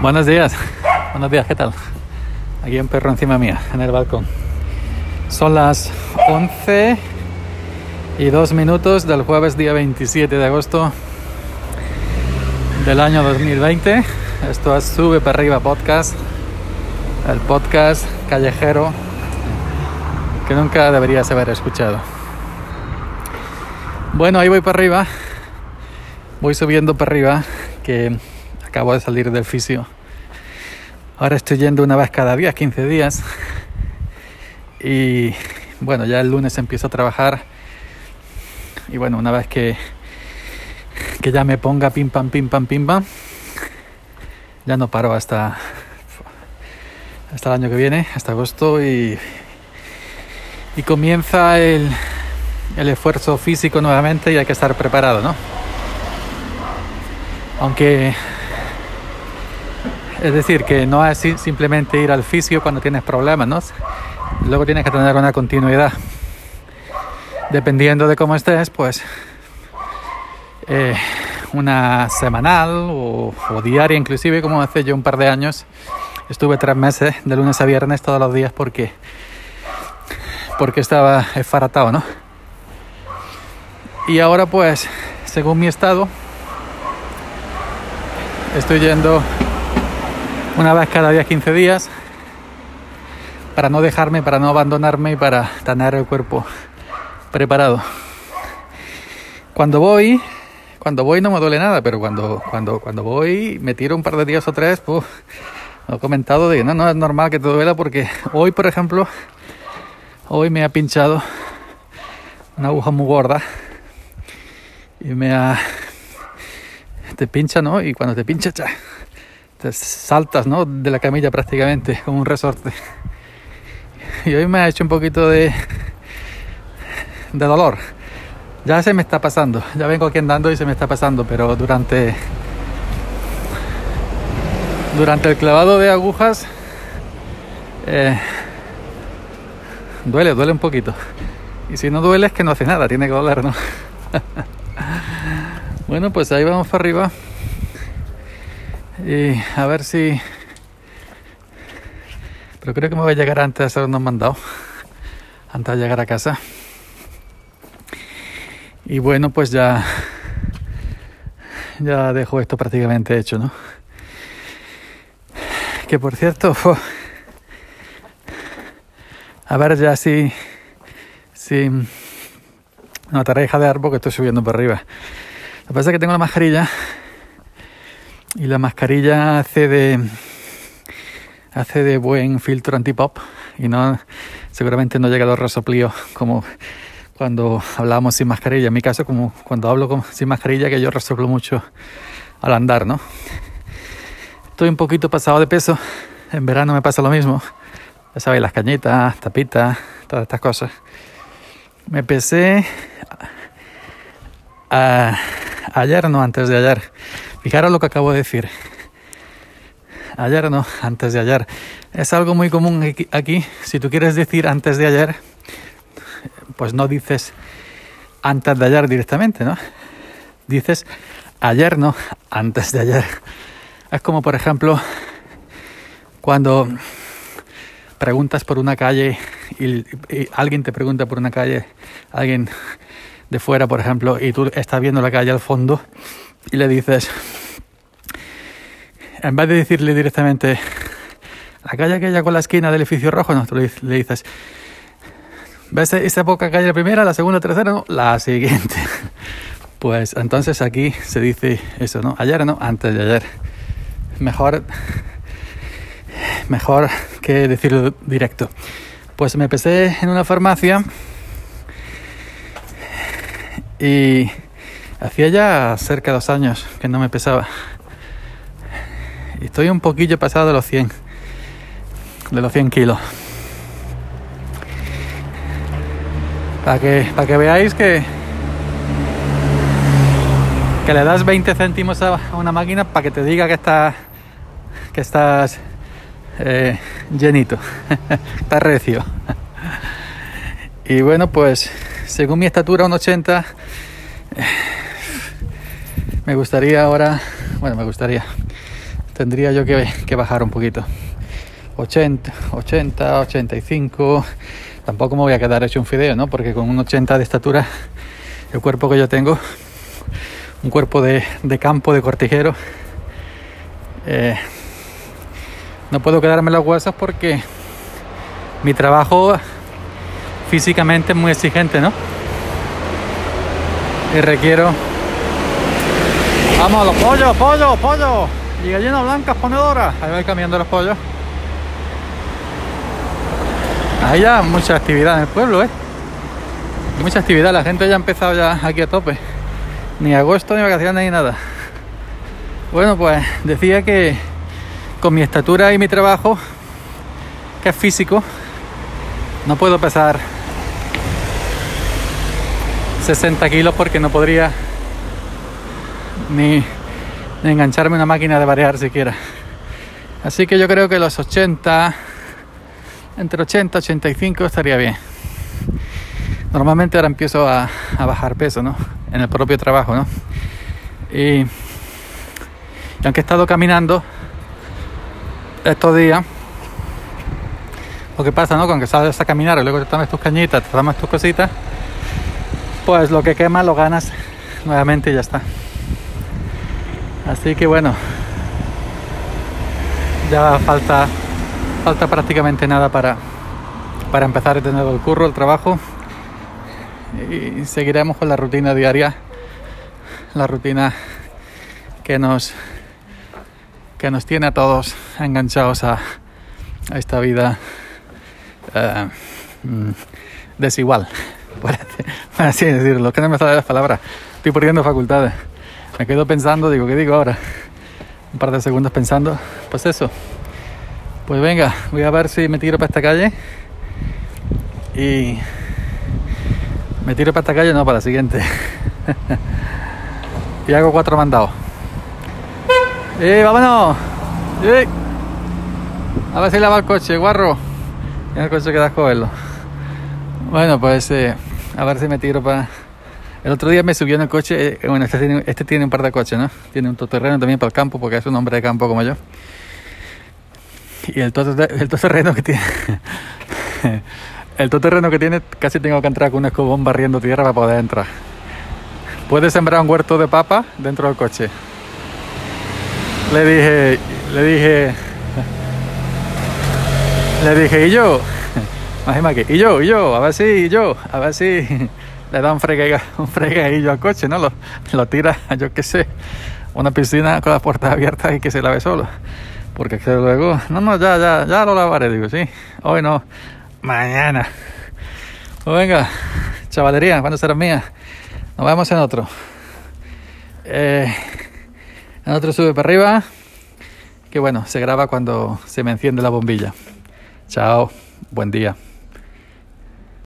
Buenos días, buenos días, ¿qué tal? Aquí un perro encima mía, en el balcón. Son las 11 y 2 minutos del jueves día 27 de agosto del año 2020. Esto es Sube para arriba podcast, el podcast callejero que nunca deberías haber escuchado. Bueno, ahí voy para arriba, voy subiendo para arriba, que acabo de salir del fisio. Ahora estoy yendo una vez cada día, 15 días. Y bueno, ya el lunes empiezo a trabajar. Y bueno, una vez que, que ya me ponga pim pam, pim pam, pim pam, ya no paro hasta, hasta el año que viene, hasta agosto. Y, y comienza el, el esfuerzo físico nuevamente y hay que estar preparado, ¿no? Aunque es decir, que no es simplemente ir al fisio cuando tienes problemas, ¿no? Luego tienes que tener una continuidad. Dependiendo de cómo estés, pues eh, una semanal o, o, diaria inclusive, como hace yo un par de años. Estuve tres meses de lunes a viernes todos los días porque, porque estaba esfaratado, ¿no? Y ahora pues, según mi estado, estoy yendo una vez cada día 15 días para no dejarme, para no abandonarme y para tener el cuerpo preparado. Cuando voy, cuando voy no me duele nada, pero cuando, cuando, cuando voy me tiro un par de días o tres, pues, he comentado de no, no es normal que te duela porque hoy, por ejemplo, hoy me ha pinchado una aguja muy gorda y me ha te pincha, ¿no? Y cuando te pincha, cha, saltas ¿no? de la camilla prácticamente como un resorte. Y hoy me ha hecho un poquito de, de dolor. Ya se me está pasando, ya vengo aquí andando y se me está pasando, pero durante durante el clavado de agujas eh, duele, duele un poquito. Y si no duele es que no hace nada, tiene que doler, ¿no? bueno, pues ahí vamos para arriba. Y a ver si... Pero creo que me voy a llegar antes de hacer unos mandados. Antes de llegar a casa. Y bueno, pues ya... Ya dejo esto prácticamente hecho, ¿no? Que por cierto... A ver ya si... Si... No, te de dar porque estoy subiendo para arriba. Lo que pasa es que tengo la mascarilla y la mascarilla hace de hace de buen filtro antipop y no seguramente no llega a los resoplíos como cuando hablamos sin mascarilla. En mi caso como cuando hablo sin mascarilla que yo resoplo mucho al andar no estoy un poquito pasado de peso. En verano me pasa lo mismo. Ya sabéis las cañitas tapitas todas estas cosas. Me pesé a, ayer no antes de ayer Fijaros lo que acabo de decir. Ayer no, antes de ayer. Es algo muy común aquí. Si tú quieres decir antes de ayer, pues no dices antes de ayer directamente, ¿no? Dices ayer no, antes de ayer. Es como, por ejemplo, cuando preguntas por una calle y, y, alguien te pregunta por una calle, alguien de fuera, por ejemplo, y tú estás viendo la calle al fondo y le dices, en vez de decirle directamente, la calle aquella con la esquina del edificio rojo, no, tú le, dices, ¿ves esa poca calle la primera, la segunda, la tercera? No, la siguiente. Pues entonces aquí se dice eso, ¿no? Ayer no, antes de ayer. Mejor, mejor que decirlo directo. Pues me pesé en una farmacia y hacía ya cerca de dos años que no me pesaba. Estoy un poquillo pasado de los 100, de los 100 kilos. Para que, para que veáis que, que le das 20 céntimos a una máquina para que te diga que, está, que estás eh, llenito, está recio. Y bueno, pues según mi estatura, un 80, me gustaría ahora, bueno, me gustaría, tendría yo que, que bajar un poquito. 80, 80, 85. Tampoco me voy a quedar hecho un fideo, ¿no? Porque con un 80 de estatura, el cuerpo que yo tengo, un cuerpo de, de campo, de cortijero, eh, no puedo quedarme los huesos porque mi trabajo físicamente es muy exigente, ¿no? Y requiero... Vamos, los pollos, pollos, pollos. Y gallinas blancas ponedoras. Ahí va cambiando los pollos. Hay ya mucha actividad en el pueblo, ¿eh? Mucha actividad, la gente ya ha empezado ya aquí a tope. Ni agosto, ni vacaciones, ni nada. Bueno, pues decía que con mi estatura y mi trabajo, que es físico, no puedo pesar 60 kilos porque no podría ni, engancharme una máquina de variar siquiera. Así que yo creo que los 80 entre 80 y 85 estaría bien. Normalmente ahora empiezo a, bajar peso, ¿no? En el propio trabajo, ¿no? Y, aunque he estado caminando estos días, lo que pasa, ¿no? Cuando sales a caminar y luego te tomas tus cañitas, te tomas tus cositas, pues lo que quema lo ganas nuevamente y ya está. Así que bueno, ya falta falta prácticamente nada para, para empezar a tener el curro, el trabajo. Y seguiremos con la rutina diaria, la rutina que nos que nos tiene a todos enganchados a, esta vida eh, mm, desigual, por así decirlo, que no me sale las palabras, estoy perdiendo facultades, me quedo pensando, digo, ¿qué digo ahora? Un par de segundos pensando, pues eso, pues venga, voy a ver si me tiro para esta calle. Y me tiro para esta calle, no, para la siguiente. y hago cuatro mandados. ¡Eh, vámonos! ¡Eh! A ver si lava el coche, guarro. el coche queda cogerlo. Bueno, pues eh, a ver si me tiro para. El otro día me subió en el coche. Eh, bueno, este tiene, este tiene un par de coches, ¿no? Tiene un terreno también para el campo, porque es un hombre de campo como yo. Y el todo, el que tiene el todo terreno que tiene casi tengo que entrar con un escobón barriendo tierra para poder entrar. Puede sembrar un huerto de papa dentro del coche le dije le dije le dije y yo que y yo y yo a ver si y yo a ver si le da un fregue un fregadillo al coche no lo, lo tira yo qué sé una piscina con las puertas abiertas y que se lave solo porque luego, no, no, ya, ya, ya lo lavaré, digo, sí. Hoy no, mañana. Pues venga, chavalería, cuando será mía? Nos vemos en otro. Eh, en otro sube para arriba. Que bueno, se graba cuando se me enciende la bombilla. Chao, buen día.